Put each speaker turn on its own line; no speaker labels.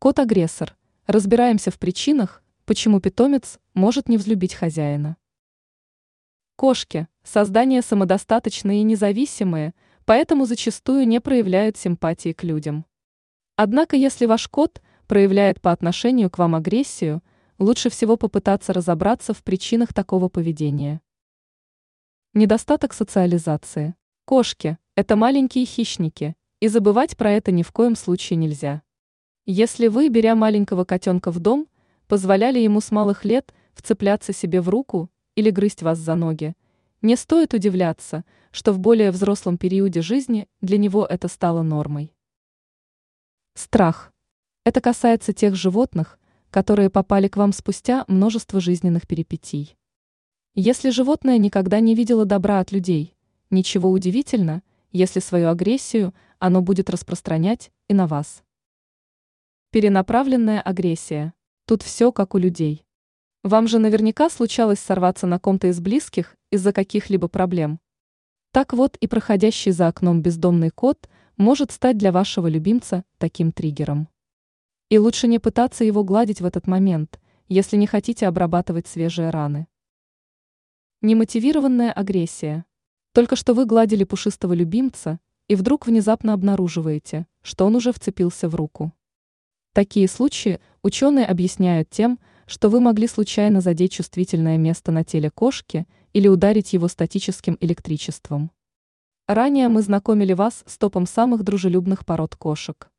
Кот-агрессор. Разбираемся в причинах, почему питомец может не взлюбить хозяина. Кошки – создания самодостаточные и независимые, поэтому зачастую не проявляют симпатии к людям. Однако если ваш кот проявляет по отношению к вам агрессию, лучше всего попытаться разобраться в причинах такого поведения. Недостаток социализации. Кошки – это маленькие хищники, и забывать про это ни в коем случае нельзя. Если вы, беря маленького котенка в дом, позволяли ему с малых лет вцепляться себе в руку или грызть вас за ноги, не стоит удивляться, что в более взрослом периоде жизни для него это стало нормой. Страх. Это касается тех животных, которые попали к вам спустя множество жизненных перипетий. Если животное никогда не видело добра от людей, ничего удивительно, если свою агрессию оно будет распространять и на вас. Перенаправленная агрессия. Тут все как у людей. Вам же наверняка случалось сорваться на ком-то из близких из-за каких-либо проблем. Так вот и проходящий за окном бездомный кот может стать для вашего любимца таким триггером. И лучше не пытаться его гладить в этот момент, если не хотите обрабатывать свежие раны. Немотивированная агрессия. Только что вы гладили пушистого любимца, и вдруг внезапно обнаруживаете, что он уже вцепился в руку. Такие случаи ученые объясняют тем, что вы могли случайно задеть чувствительное место на теле кошки или ударить его статическим электричеством. Ранее мы знакомили вас с топом самых дружелюбных пород кошек.